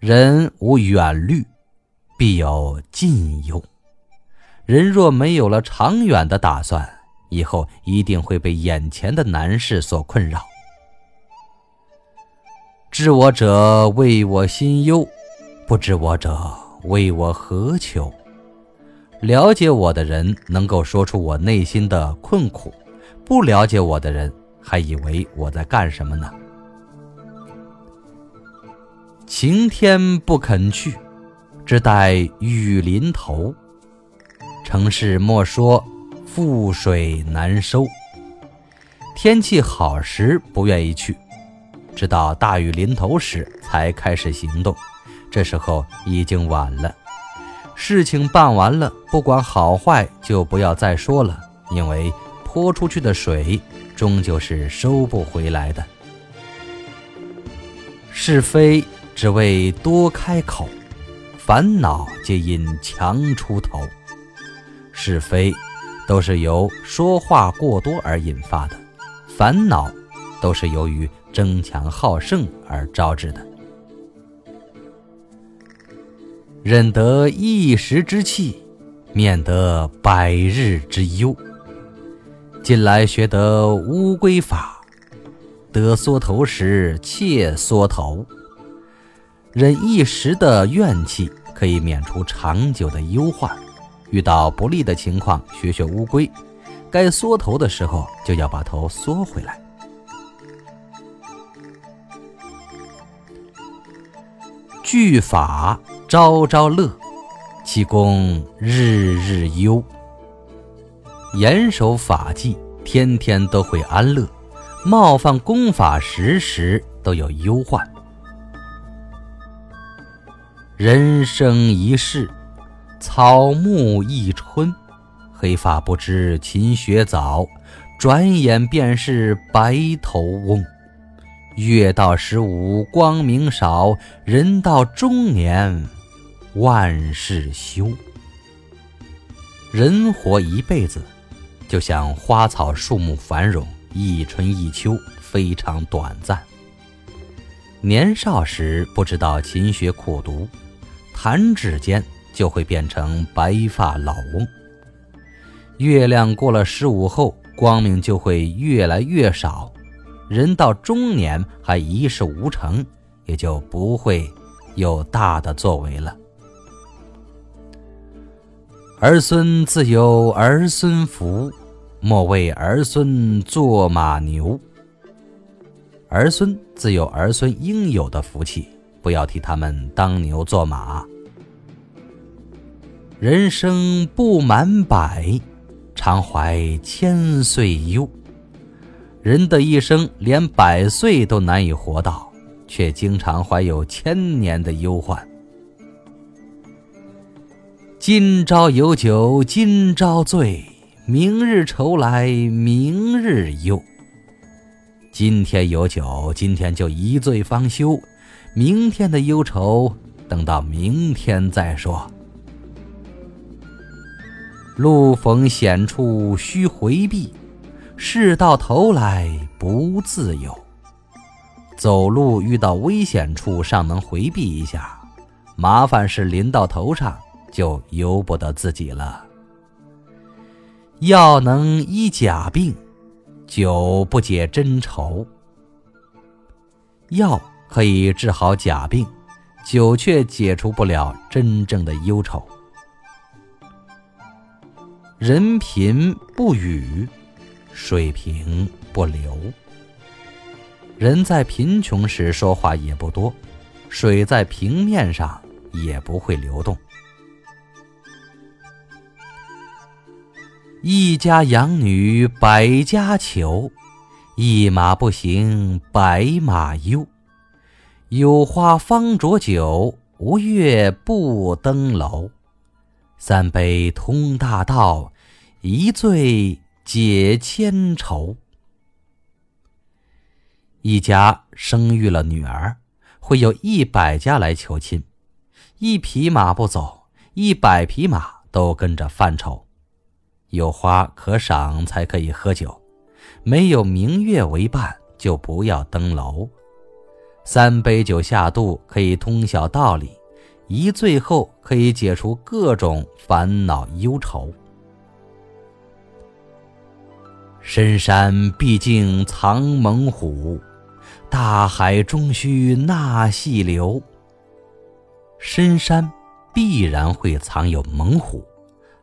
人无远虑，必有近忧。人若没有了长远的打算，以后一定会被眼前的难事所困扰。知我者为我心忧，不知我者为我何求？了解我的人能够说出我内心的困苦，不了解我的人还以为我在干什么呢？晴天不肯去，只待雨淋头。城市莫说覆水难收。天气好时不愿意去，直到大雨临头时才开始行动，这时候已经晚了。事情办完了，不管好坏，就不要再说了，因为泼出去的水终究是收不回来的。是非只为多开口，烦恼皆因强出头。是非都是由说话过多而引发的，烦恼都是由于争强好胜而招致的。忍得一时之气，免得百日之忧。近来学得乌龟法，得缩头时切缩头。忍一时的怨气，可以免除长久的忧患。遇到不利的情况，学学乌龟，该缩头的时候就要把头缩回来。句法朝朝乐，气功日日忧。严守法纪，天天都会安乐；冒犯功法，时时都有忧患。人生一世，草木一春。黑发不知勤学早，转眼便是白头翁。月到十五光明少，人到中年万事休。人活一辈子，就像花草树木繁荣，一春一秋，非常短暂。年少时不知道勤学苦读，弹指间就会变成白发老翁。月亮过了十五后，光明就会越来越少。人到中年还一事无成，也就不会有大的作为了。儿孙自有儿孙福，莫为儿孙做马牛。儿孙自有儿孙应有的福气，不要替他们当牛做马。人生不满百，常怀千岁忧。人的一生连百岁都难以活到，却经常怀有千年的忧患。今朝有酒今朝醉，明日愁来明日忧。今天有酒今天就一醉方休，明天的忧愁等到明天再说。路逢险处须回避。事到头来不自由。走路遇到危险处尚能回避一下，麻烦事临到头上就由不得自己了。药能医假病，酒不解真愁。药可以治好假病，酒却解除不了真正的忧愁。人贫不语。水平不流，人在贫穷时说话也不多，水在平面上也不会流动。一家养女百家求，一马不行百马忧。有花方酌酒，无月不登楼。三杯通大道，一醉。解千愁。一家生育了女儿，会有一百家来求亲，一匹马不走，一百匹马都跟着犯愁。有花可赏才可以喝酒，没有明月为伴就不要登楼。三杯酒下肚可以通晓道理，一醉后可以解除各种烦恼忧愁。深山毕竟藏猛虎，大海终须纳细流。深山必然会藏有猛虎，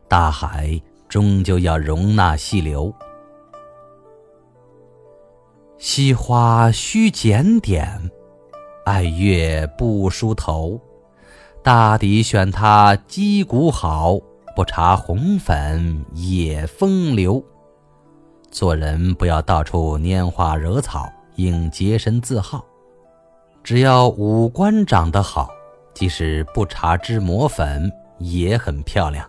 大海终究要容纳细流。惜花须检点，爱月不梳头。大抵选他肌骨好，不搽红粉也风流。做人不要到处拈花惹草，应洁身自好。只要五官长得好，即使不搽脂抹粉也很漂亮。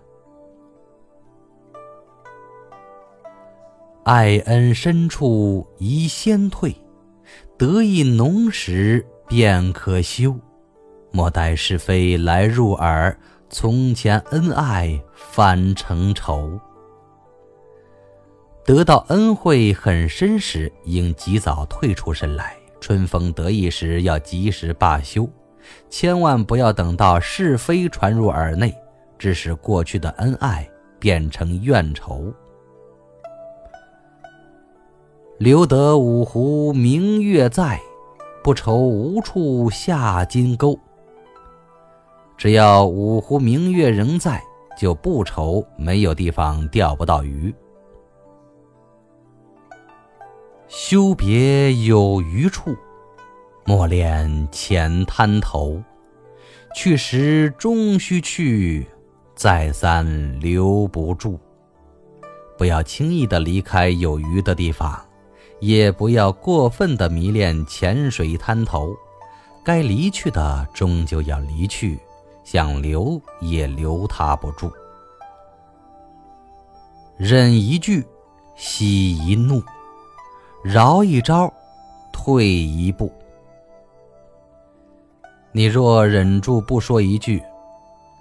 爱恩深处宜先退，得意浓时便可休。莫待是非来入耳，从前恩爱反成仇。得到恩惠很深时，应及早退出身来；春风得意时，要及时罢休。千万不要等到是非传入耳内，致使过去的恩爱变成怨仇。留得五湖明月在，不愁无处下金钩。只要五湖明月仍在，就不愁没有地方钓不到鱼。休别有余处，莫恋浅滩头。去时终须去，再三留不住。不要轻易的离开有鱼的地方，也不要过分的迷恋浅水滩头。该离去的终究要离去，想留也留他不住。忍一句，息一怒。饶一招，退一步。你若忍住不说一句，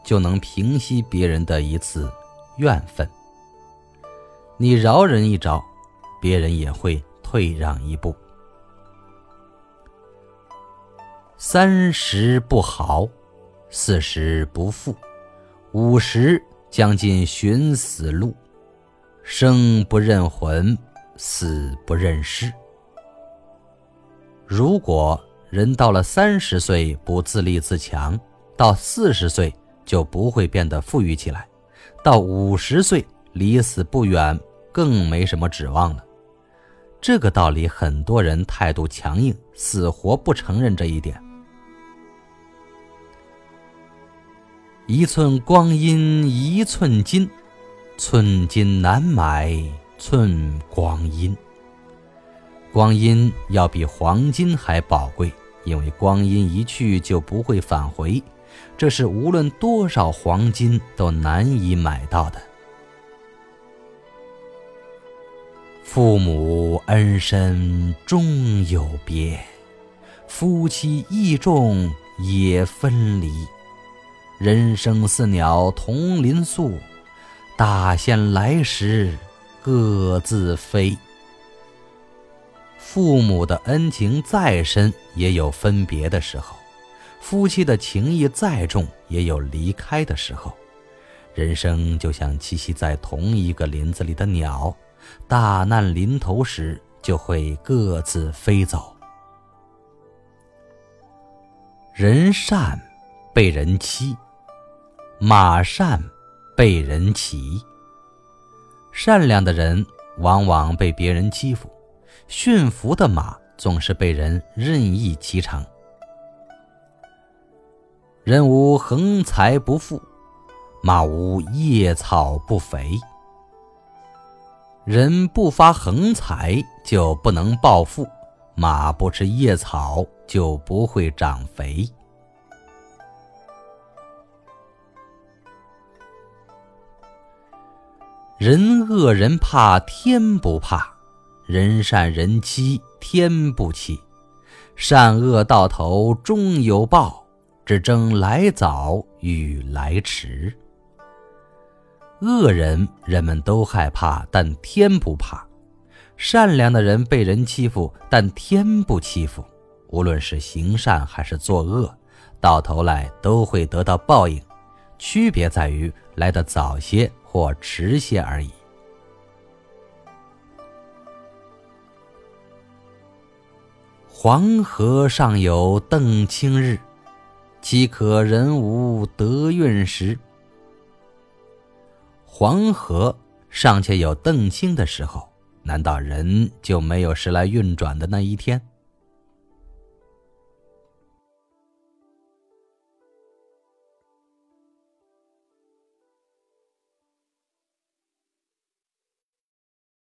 就能平息别人的一次怨愤；你饶人一招，别人也会退让一步。三十不豪，四十不富，五十将近寻死路，生不认魂。死不认尸。如果人到了三十岁不自立自强，到四十岁就不会变得富裕起来，到五十岁离死不远，更没什么指望了。这个道理很多人态度强硬，死活不承认这一点。一寸光阴一寸金，寸金难买。寸光阴，光阴要比黄金还宝贵，因为光阴一去就不会返回，这是无论多少黄金都难以买到的。父母恩深终有别，夫妻义重也分离。人生似鸟同林宿，大限来时。各自飞。父母的恩情再深，也有分别的时候；夫妻的情谊再重，也有离开的时候。人生就像栖息在同一个林子里的鸟，大难临头时就会各自飞走。人善被人欺，马善被人骑。善良的人往往被别人欺负，驯服的马总是被人任意骑乘。人无横财不富，马无夜草不肥。人不发横财就不能暴富，马不吃夜草就不会长肥。人恶人怕天不怕，人善人欺天不欺。善恶到头终有报，只争来早与来迟。恶人人们都害怕，但天不怕；善良的人被人欺负，但天不欺负。无论是行善还是作恶，到头来都会得到报应，区别在于来得早些或迟些而已。黄河上有邓青日，岂可人无得运时？黄河尚且有邓清的时候，难道人就没有时来运转的那一天？